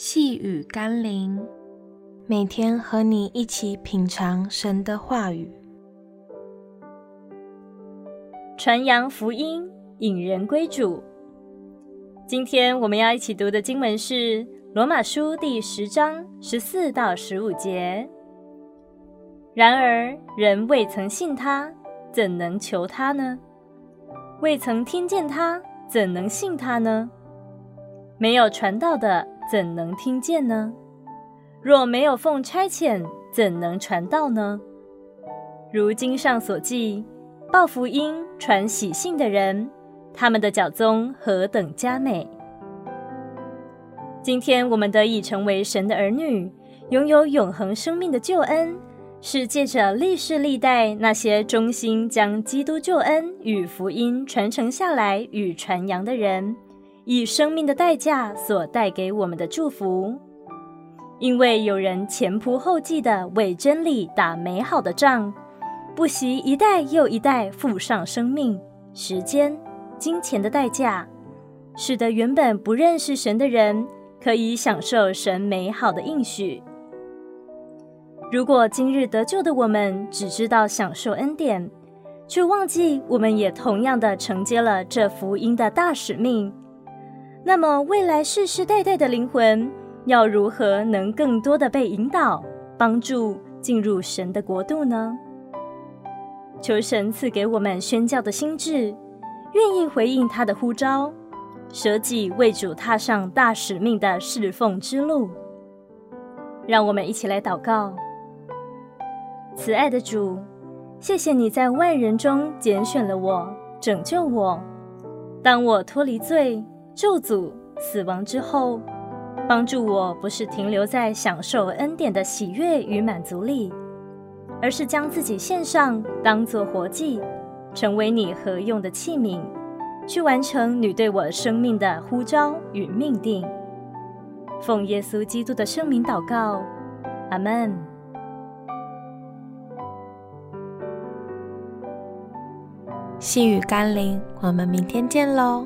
细雨甘霖，每天和你一起品尝神的话语，传扬福音，引人归主。今天我们要一起读的经文是《罗马书》第十章十四到十五节。然而，人未曾信他，怎能求他呢？未曾听见他，怎能信他呢？没有传道的，怎能听见呢？若没有奉差遣，怎能传道呢？如经上所记，报福音、传喜信的人，他们的脚踪何等佳美！今天我们得以成为神的儿女，拥有永恒生命的救恩，是借着历世历代那些忠心将基督救恩与福音传承下来与传扬的人。以生命的代价所带给我们的祝福，因为有人前仆后继地为真理打美好的仗，不惜一代又一代付上生命、时间、金钱的代价，使得原本不认识神的人可以享受神美好的应许。如果今日得救的我们只知道享受恩典，却忘记我们也同样的承接了这福音的大使命。那么，未来世世代代的灵魂要如何能更多的被引导、帮助进入神的国度呢？求神赐给我们宣教的心智，愿意回应他的呼召，舍己为主踏上大使命的侍奉之路。让我们一起来祷告：慈爱的主，谢谢你在万人中拣选了我，拯救我，当我脱离罪。咒诅、死亡之后，帮助我不是停留在享受恩典的喜悦与满足里，而是将自己献上，当作活祭，成为你合用的器皿，去完成你对我生命的呼召与命定。奉耶稣基督的圣名祷告，阿门。细雨甘霖，我们明天见喽。